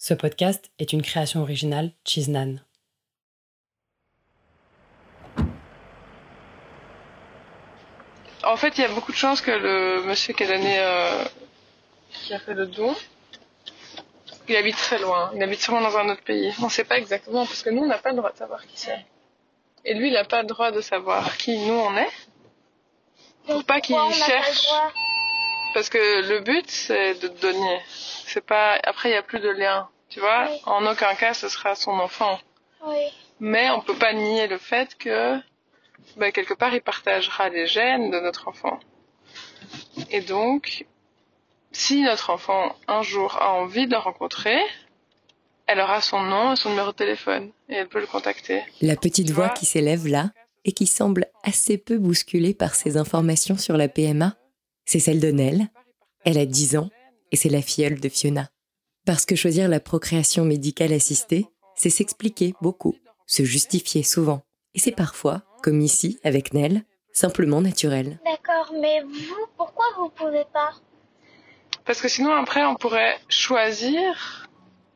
Ce podcast est une création originale Chiznan. En fait, il y a beaucoup de chances que le monsieur qui a donné, euh, qui a fait le don, il habite très loin. Il habite sûrement dans un autre pays. On ne sait pas exactement parce que nous, on n'a pas le droit de savoir qui c'est. Et lui, il n'a pas le droit de savoir qui nous on est. Pour pas qu'il cherche. Parce que le but, c'est de donner. C'est pas. Après, il n'y a plus de lien. Tu vois, en aucun cas, ce sera son enfant. Mais on peut pas nier le fait que, ben, quelque part, il partagera les gènes de notre enfant. Et donc, si notre enfant un jour a envie de le rencontrer, elle aura son nom et son numéro de téléphone et elle peut le contacter. La petite voix qui s'élève là et qui semble assez peu bousculée par ces informations sur la PMA, c'est celle de Nell. Elle a 10 ans et c'est la filleule de Fiona. Parce que choisir la procréation médicale assistée, c'est s'expliquer beaucoup, se justifier souvent. Et c'est parfois, comme ici avec Nell, simplement naturel. D'accord, mais vous, pourquoi vous pouvez pas? Parce que sinon après on pourrait choisir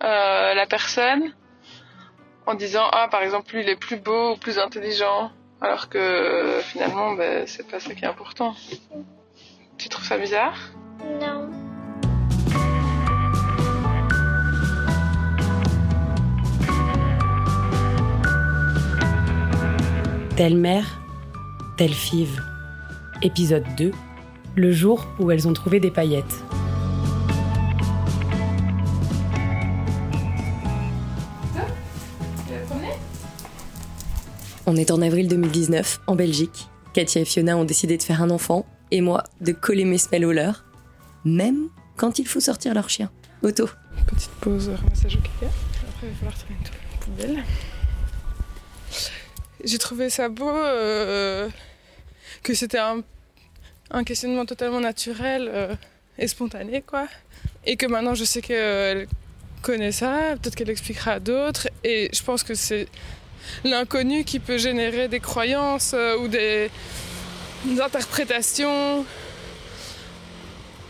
euh, la personne en disant ah par exemple lui il est plus beau ou plus intelligent alors que finalement ben, c'est pas ça qui est important. Tu trouves ça bizarre Non. Telle mère, telle five. Épisode 2. Le jour où elles ont trouvé des paillettes. On est en avril 2019, en Belgique. Katia et Fiona ont décidé de faire un enfant, et moi de coller mes semelles au leur, même quand il faut sortir leur chien. Auto. Petite pause ramassage au caca. Après il va falloir traîner tout la poubelle. J'ai trouvé ça beau euh, que c'était un, questionnement totalement naturel euh, et spontané quoi. Et que maintenant je sais qu'elle connaît ça, peut-être qu'elle expliquera à d'autres. Et je pense que c'est l'inconnu qui peut générer des croyances euh, ou des, des, interprétations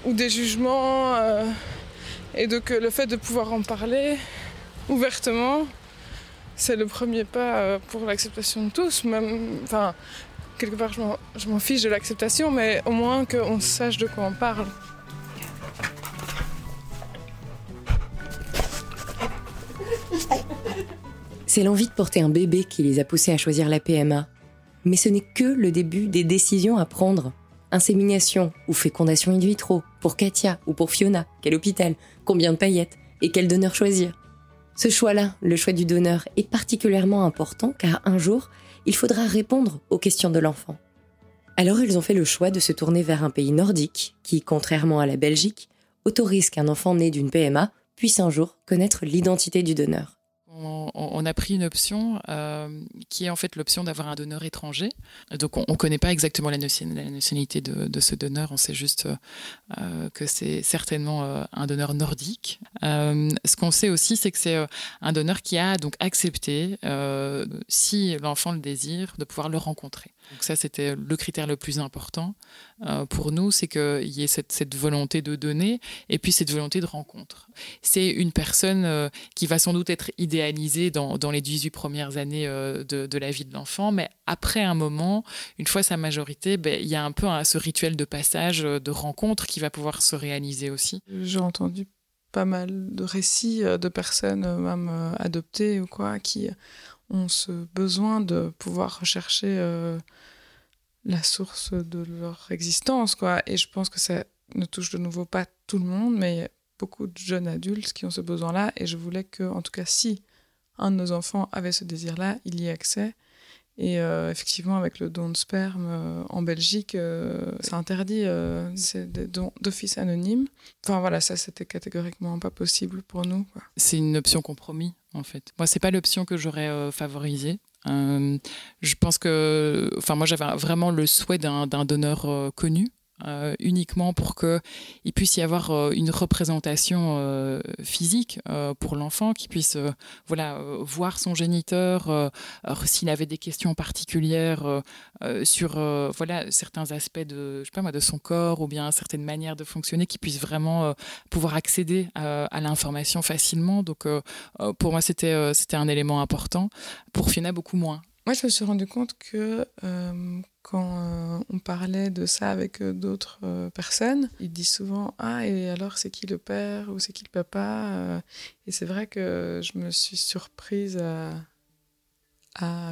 ou des jugements. Euh, et donc le fait de pouvoir en parler ouvertement, c'est le premier pas euh, pour l'acceptation de tous. Enfin, quelque part, je m'en fiche de l'acceptation, mais au moins qu'on sache de quoi on parle. C'est l'envie de porter un bébé qui les a poussés à choisir la PMA. Mais ce n'est que le début des décisions à prendre. Insémination ou fécondation in vitro, pour Katia ou pour Fiona, quel hôpital, combien de paillettes et quel donneur choisir. Ce choix-là, le choix du donneur, est particulièrement important car un jour, il faudra répondre aux questions de l'enfant. Alors ils ont fait le choix de se tourner vers un pays nordique qui, contrairement à la Belgique, autorise qu'un enfant né d'une PMA puisse un jour connaître l'identité du donneur on, a pris une option euh, qui est en fait l'option d'avoir un donneur étranger. Donc on ne connaît pas exactement la, nationalité de, ce donneur, on sait juste euh, que c'est certainement euh, un donneur nordique. ce qu'on sait aussi, c'est que c'est un donneur qui a donc accepté, si l'enfant le désire, de pouvoir le rencontrer. Donc ça, c'était le critère le plus important pour nous, c'est qu'il y ait cette, volonté de donner et puis cette volonté de rencontre. C'est une personne qui va sans doute être idéalisée dans, les 18 premières années euh, de, la vie de l'enfant, mais après un moment, une fois sa majorité, ben, il y a un peu ce rituel de passage, de rencontre qui va pouvoir se réaliser aussi. J'ai entendu pas mal de récits de personnes, même adoptées ou quoi, qui ont ce besoin de pouvoir rechercher euh, la source de leur existence, quoi. Et je pense que ça ne touche de nouveau pas tout le monde, mais beaucoup de jeunes adultes qui ont ce besoin-là. Et je voulais que, en tout cas, si un de nos enfants avait ce désir-là, il y ait accès. Et euh, effectivement, avec le don de sperme euh, en Belgique, c'est interdit, c'est des dons d'office anonyme. Enfin voilà, ça c'était catégoriquement pas possible pour nous. C'est une option compromis en fait. Moi, c'est pas l'option que j'aurais euh, favorisée. Euh, je pense que, enfin, moi, j'avais vraiment le souhait d'un donneur euh, uniquement pour qu'il puisse y avoir une représentation physique pour l'enfant, qu'il puisse voilà, voir son géniteur, s'il avait des questions particulières sur voilà, certains aspects de, je sais pas moi, de son corps ou bien certaines manières de fonctionner, qu'il puisse vraiment pouvoir accéder à l'information facilement. Donc pour moi, c'était c'était un élément important. Pour Fiona, beaucoup moins. Moi, je me suis rendu compte que euh, quand euh, on parlait de ça avec euh, d'autres personnes, ils disent souvent Ah, et alors c'est qui le père ou c'est qui le papa Et c'est vrai que je me suis surprise à,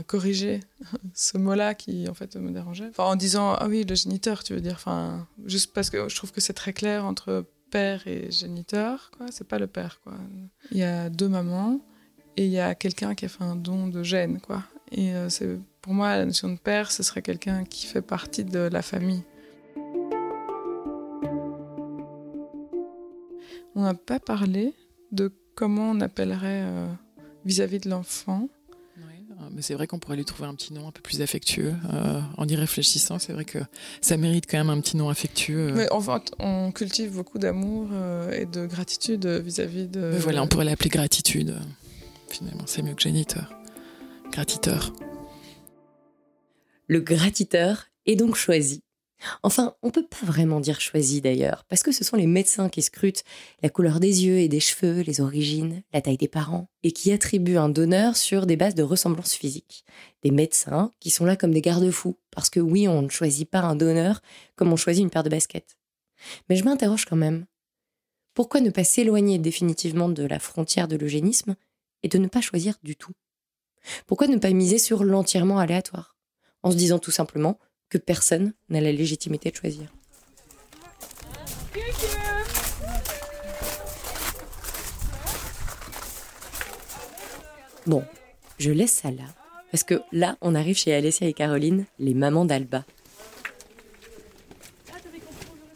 corriger ce mot-là qui en fait me dérangeait. Enfin, en disant Ah oui, le géniteur, tu veux dire. Enfin, juste parce que je trouve que c'est très clair entre père et géniteur, quoi. C'est pas le père, quoi. Il y a deux mamans et il y a quelqu'un qui a fait un don de gène, quoi. Et euh, c'est pour moi, la notion de père, ce serait quelqu'un qui fait partie de la famille. On n'a pas parlé de comment on appellerait euh, vis-à-vis de l'enfant. Euh, mais c'est vrai qu'on pourrait lui trouver un petit nom un peu plus affectueux. en y réfléchissant, c'est vrai que ça mérite quand même un petit nom affectueux. Mais en fait, on cultive beaucoup d'amour et de gratitude vis-à-vis de. Mais voilà, on pourrait l'appeler gratitude. Finalement, c'est mieux que géniteur. Gratiteur. Le gratiteur est donc choisi. Enfin, on peut pas vraiment dire choisi d'ailleurs, parce que ce sont les médecins qui scrutent la couleur des yeux et des cheveux, les origines, la taille des parents, et qui attribuent un donneur sur des bases de ressemblance physique. Des médecins qui sont là comme des garde-fous, parce que oui, on ne choisit pas un donneur comme on choisit une paire de baskets. Mais je m'interroge quand même. Pourquoi ne pas s'éloigner définitivement de la frontière de l'eugénisme et de ne pas choisir du tout? Pourquoi ne pas miser sur l'entièrement aléatoire En se disant tout simplement que personne n'a la légitimité de choisir? Bon, je laisse ça là, parce que là, on arrive chez Alessia et Caroline, les mamans d'Alba.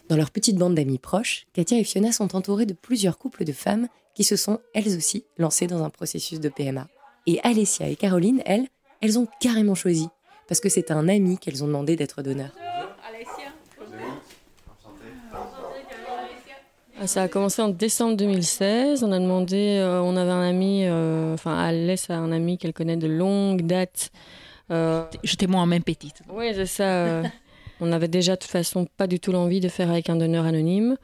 Dans leur petite bande d'amis proches, Katia et Fiona sont entourées de plusieurs couples de femmes qui se sont, elles aussi, lancées dans un processus de PMA. Et Alessia et Caroline, elles, elles ont carrément choisi, parce que c'est un ami qu'elles ont demandé d'être donneur. Ah, ça a commencé en décembre 2016. On a demandé, euh, on avait un ami, euh, enfin Alessia a un ami qu'elle connaît de longue date. Euh, J'étais moi-même petite. Oui, c'est ça. on avait déjà de toute façon pas du tout l'envie de faire avec un donneur anonyme.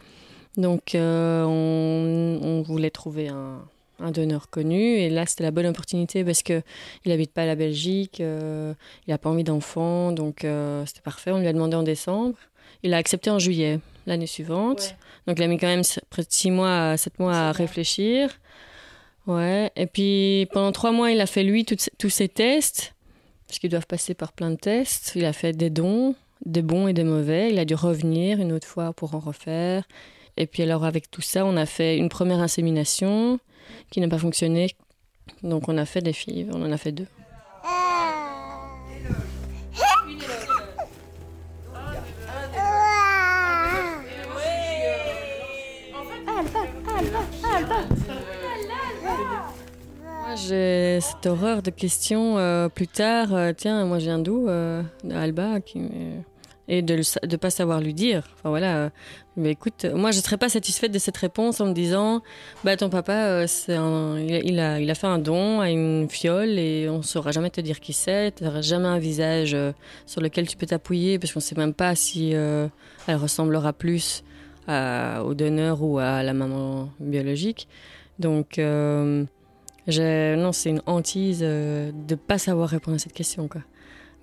Donc on, voulait trouver un, un donneur connu. Et là, c'était la bonne opportunité parce qu'il n'habite pas à la Belgique, euh, il n'a pas envie d'enfants, donc euh, c'était parfait. On lui a demandé en décembre. Il a accepté en juillet, l'année suivante. Donc il a mis quand même près de six mois, sept mois à réfléchir. Ouais. Et puis pendant trois mois, il a fait lui tous ses tests, parce qu'ils doivent passer par plein de tests. Il a fait des dons, des bons et des mauvais. Il a dû revenir une autre fois pour en refaire. Et puis alors avec tout ça, on a fait une première insémination qui n'a pas fonctionné. Donc on a fait des filles, on en a fait deux. j'ai cette horreur de questions euh, plus tard. Euh, tiens, moi j'ai un d'où Alba qui, et de ne pas savoir lui dire. Enfin voilà, euh, mais écoute, moi je ne serais pas satisfaite de cette réponse en me disant, bah ton papa, euh, il, a, il a fait un don à une fiole et on ne saura jamais te dire qui c'est, tu n'auras jamais un visage euh, sur lequel tu peux t'appuyer parce qu'on ne sait même pas si elle ressemblera plus au donneur ou à la maman biologique. Donc non, c'est une hantise de ne pas savoir répondre à cette question. Quoi.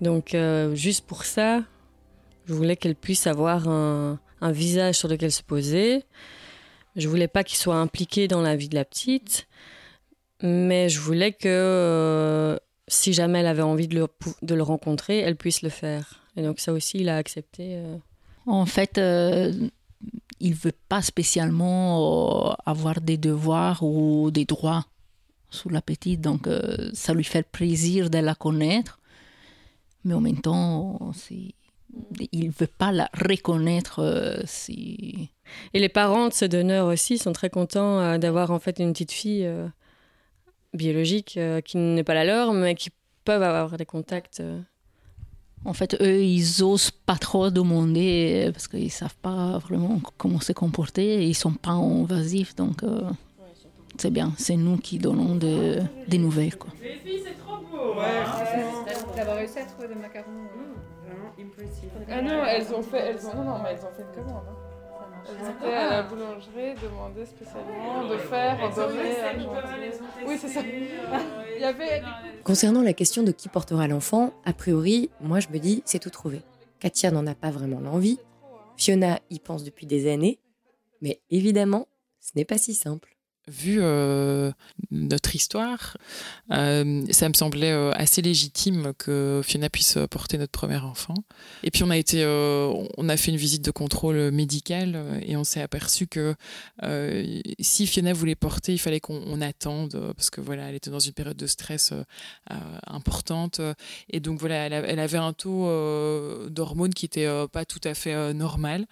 Donc juste pour ça, je voulais qu'elle puisse avoir un, visage sur lequel se poser. Je voulais pas qu'il soit impliqué dans la vie de la petite, mais je voulais que euh, si jamais elle avait envie de le, rencontrer, elle puisse le faire. Et donc ça aussi, il a accepté. Euh. En fait, euh, il veut pas spécialement avoir des devoirs ou des droits sur la petite, donc ça lui fait plaisir de la connaître, mais en même temps, c'est il ne veut pas la reconnaître euh, si... Et les parents de ce donneur aussi sont très contents euh, d'avoir en fait une petite fille euh, biologique qui n'est pas la leur, mais qui peuvent avoir des contacts En fait, eux, ils osent pas trop demander parce qu'ils savent pas vraiment comment se comporter. Ils sont pas invasifs, donc euh, c'est bien. C'est nous qui donnons de- des nouvelles. Quoi. Les filles, c'est trop beau. Ouais, D'avoir réussi à trouver des macarons. Impressive. Ah non, elles ont fait, elles ont, non, non, mais elles ont fait une commande. hein. Elles étaient à la boulangerie, demandé spécialement de faire, doré, argenté. Oui, c'est ça. Il y avait. Concernant la question de qui portera l'enfant, a priori, moi je me dis c'est tout trouvé. Katia n'en a pas vraiment l'envie, Fiona y pense depuis des années, mais évidemment, ce n'est pas si simple. Vu euh, notre histoire, euh, ça me semblait euh, assez légitime que Fiona puisse porter notre premier enfant. Et puis on a été, on a fait une visite de contrôle médical et on s'est aperçu que si Fiona voulait porter, il fallait qu'on on attende parce que voilà, elle était dans une période de stress importante et donc voilà, elle, avait un taux d'hormones qui était pas tout à fait normal.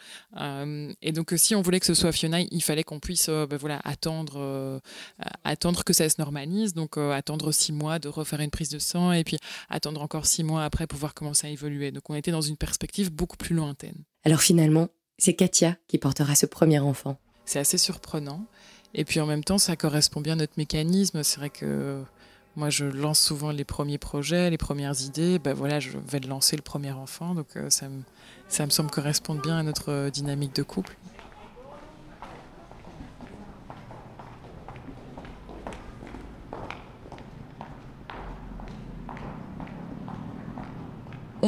Et donc si on voulait que ce soit Fiona, il fallait qu'on puisse ben voilà attendre euh, attendre que ça se normalise, donc euh, attendre six mois de refaire une prise de sang et puis attendre encore six mois après pour voir comment ça évoluait. Donc on était dans une perspective beaucoup plus lointaine. Alors finalement, c'est Katia qui portera ce premier enfant. C'est assez surprenant. Et puis en même temps, ça correspond bien à notre mécanisme. C'est vrai que moi, je lance souvent les premiers projets, les premières idées. Ben voilà, je vais lancer le premier enfant. Donc euh, ça, me, ça me semble correspondre bien à notre dynamique de couple.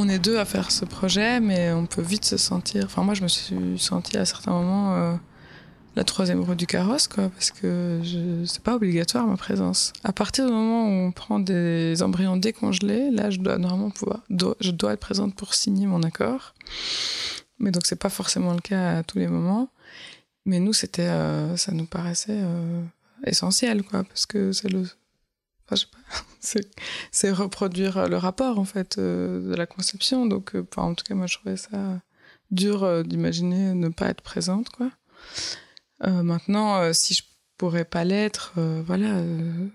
On est deux à faire ce projet, mais on peut vite se sentir. Enfin, moi, je me suis sentie à certains moments euh, la troisième roue du carrosse, quoi, parce que je... c'est pas obligatoire ma présence. À partir du moment où on prend des embryons décongelés, là, je dois normalement pouvoir, je dois être présente pour signer mon accord. Mais donc, c'est pas forcément le cas à tous les moments. Mais nous, c'était, euh, ça nous paraissait euh, essentiel, quoi, parce que c'est le, enfin, c'est reproduire le rapport en fait euh, de la conception. Donc, euh, enfin, en tout cas, moi, je trouvais ça dur euh, d'imaginer ne pas être présente, quoi. Euh, maintenant, euh, si je pourrais pas l'être, euh, voilà, euh,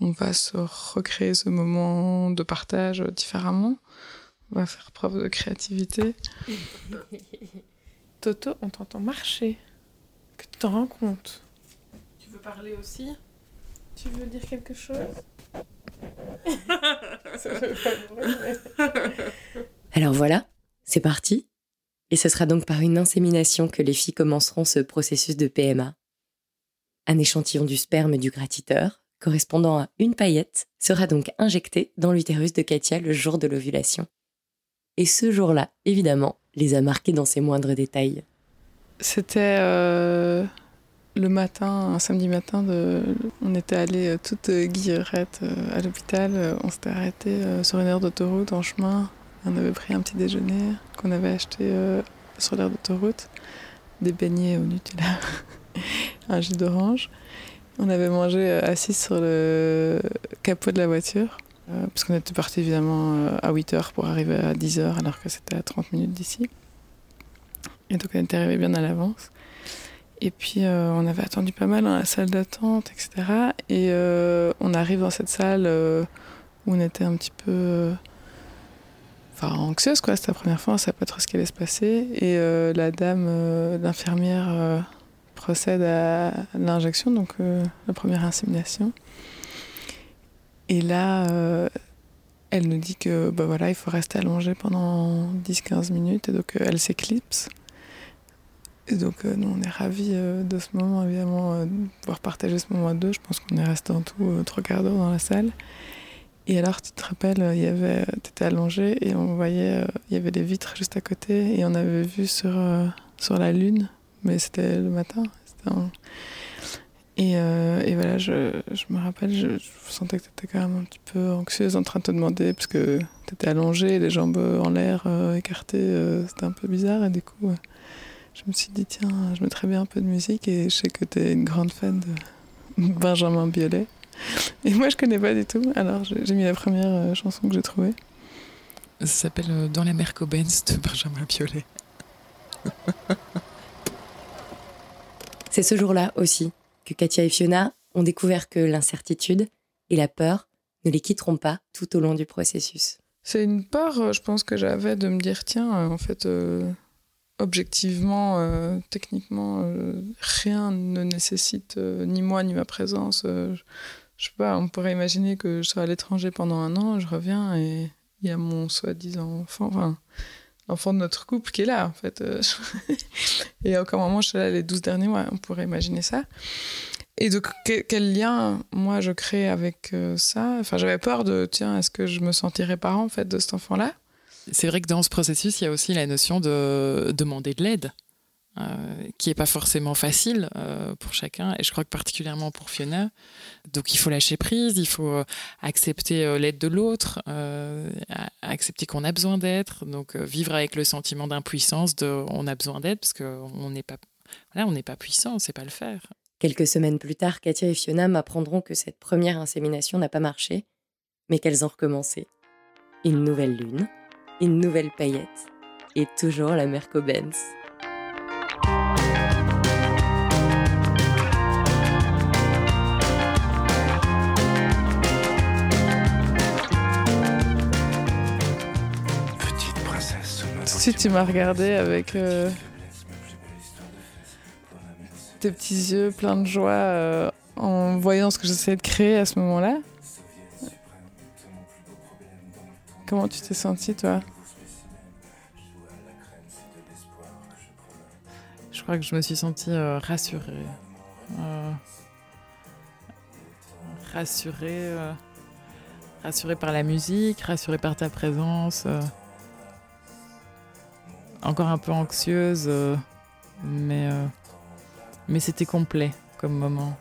on va se recréer ce moment de partage euh, différemment. On va faire preuve de créativité. Toto, on t'entend marcher. Que tu t'en rends compte? Tu veux parler aussi? Tu veux dire quelque chose Ça fait pas de bruit, mais- Alors voilà, c'est parti. Et ce sera donc par une insémination que les filles commenceront ce processus de PMA. Un échantillon du sperme du gratiteur, correspondant à une paillette, sera donc injecté dans l'utérus de Katia le jour de l'ovulation. Et ce jour-là, évidemment, les a marqués dans ses moindres détails. C'était euh, le matin, un samedi matin, on était allé toute guillerette euh, à l'hôpital. Euh, On s'était arrêté euh, sur une aire d'autoroute en chemin. On avait pris un petit déjeuner qu'on avait acheté euh, sur l'aire d'autoroute. Des beignets au Nutella, un jus d'orange. On avait mangé euh, assis sur le capot de la voiture. euh, parce qu'on était parti évidemment euh, à 8h pour arriver à 10h alors que c'était à 30 minutes d'ici. Et donc on était arrivé bien à l'avance. Et puis euh, on avait attendu pas mal dans la salle d'attente, etc. Et euh, on arrive dans cette salle euh, où on était un petit peu. Enfin, anxieuse, quoi. C'était la première fois, on ne savait pas trop ce qui allait se passer. Et la dame, l'infirmière, procède à l'injection, donc la première insémination. Et là, elle nous dit que bah voilà, il faut rester allongé pendant 10-15 minutes, et donc elle s'éclipse. Et donc, euh, nous, on est ravis euh, de ce moment, évidemment, euh, de pouvoir partager ce moment à deux. Je pense qu'on est resté en tout trois quarts d'heure dans la salle. Et alors, tu te rappelles, il y avait, t'étais allongé et on voyait, il y avait des vitres juste à côté et on avait vu sur, sur la lune, mais c'était le matin. Et, voilà, je, me rappelle, je, sentais que tu étais quand même un petit peu anxieuse en train de te demander, parce que tu étais allongée, les jambes en l'air, écartées, c'était un peu bizarre. Et du coup, je me suis dit, tiens, je mettrais bien un peu de musique, et je sais que tu es une grande fan de Benjamin Biolay. Et moi, je connais pas du tout, alors j'ai mis la première euh, chanson que j'ai trouvée. Ça s'appelle euh, Dans la mer Cobens de Benjamin Biolay. C'est ce jour-là aussi que Katia et Fiona ont découvert que l'incertitude et la peur ne les quitteront pas tout au long du processus. C'est une part, euh, je pense, que j'avais de me dire tiens, en fait, euh, objectivement, euh, techniquement, euh, rien ne nécessite euh, ni moi ni ma présence. Je, je sais pas, on pourrait imaginer que je sois à l'étranger pendant un an, je reviens et il y a mon soi-disant enfant, enfin, l'enfant de notre couple qui est là, en fait. Et à aucun moment je suis là les 12 derniers mois, on pourrait imaginer ça. Et donc, que- quel lien, moi, je crée avec ça? Enfin, j'avais peur de, tiens, est-ce que je me sentirais parent, en fait, de cet enfant-là? C'est vrai que dans ce processus, il y a aussi la notion de demander de l'aide, euh, qui n'est pas forcément facile euh, pour chacun, et je crois que particulièrement pour Fiona. Donc il faut lâcher prise, il faut euh, accepter l'aide de l'autre, accepter qu'on a besoin d'être, donc vivre avec le sentiment d'impuissance, de on a besoin d'aide, parce qu'on n'est pas, voilà, n'est pas puissant, on ne sait pas le faire. Quelques semaines plus tard, Katia et Fiona m'apprendront que cette première insémination n'a pas marché, mais qu'elles ont recommencé. Une nouvelle lune, une nouvelle paillette, et toujours la. Petite princesse. Si tu m'as regardé avec euh, tes petits yeux pleins de joie euh, en voyant ce que j'essayais de créer à ce moment-là. Comment tu t'es senti, toi? Je crois que je me suis sentie euh, rassurée. Euh, rassurée, euh, rassurée par la musique, rassurée par ta présence. encore un peu anxieuse, mais, mais c'était complet comme moment.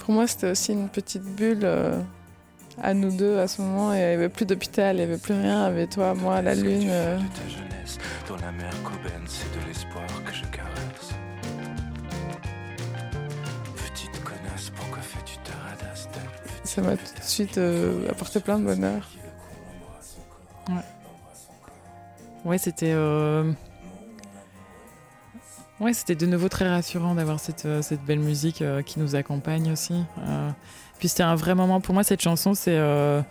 Pour moi, c'était aussi une petite bulle à nous deux à ce moment. Et il n'y avait plus d'hôpital, il n'y avait plus rien. Il y avait toi, moi, la lune. euh. De ta jeunesse, dans la mer Coben, c'est de l'espoir que je caresse. Petite connasse, pourquoi fais-tu ta radasse telle Ça m'a tout de suite euh, apporté plein de bonheur. Ouais, c'était. euh, Ouais, c'était de nouveau très rassurant d'avoir cette, cette belle musique euh, qui nous accompagne aussi. Puis c'était un vrai moment. Pour moi, cette chanson, c'est. euh,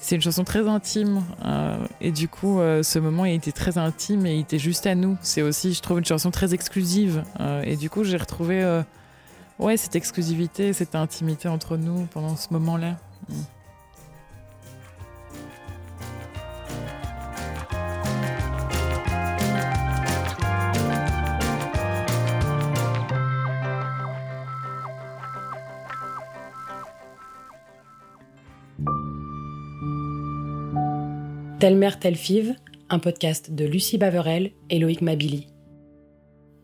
C'est une chanson très intime euh, et du coup, euh, ce moment il était très intime et il était juste à nous. C'est aussi, je trouve, une chanson très exclusive et du coup, j'ai retrouvé, ouais, cette exclusivité, cette intimité entre nous pendant ce moment-là. Mm. Telle mère, telle five, un podcast de Lucie Baverel et Loïc Mabili.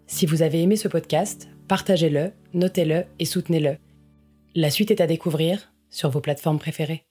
Si vous avez aimé ce podcast, partagez-le, notez-le et soutenez-le. La suite est à découvrir sur vos plateformes préférées.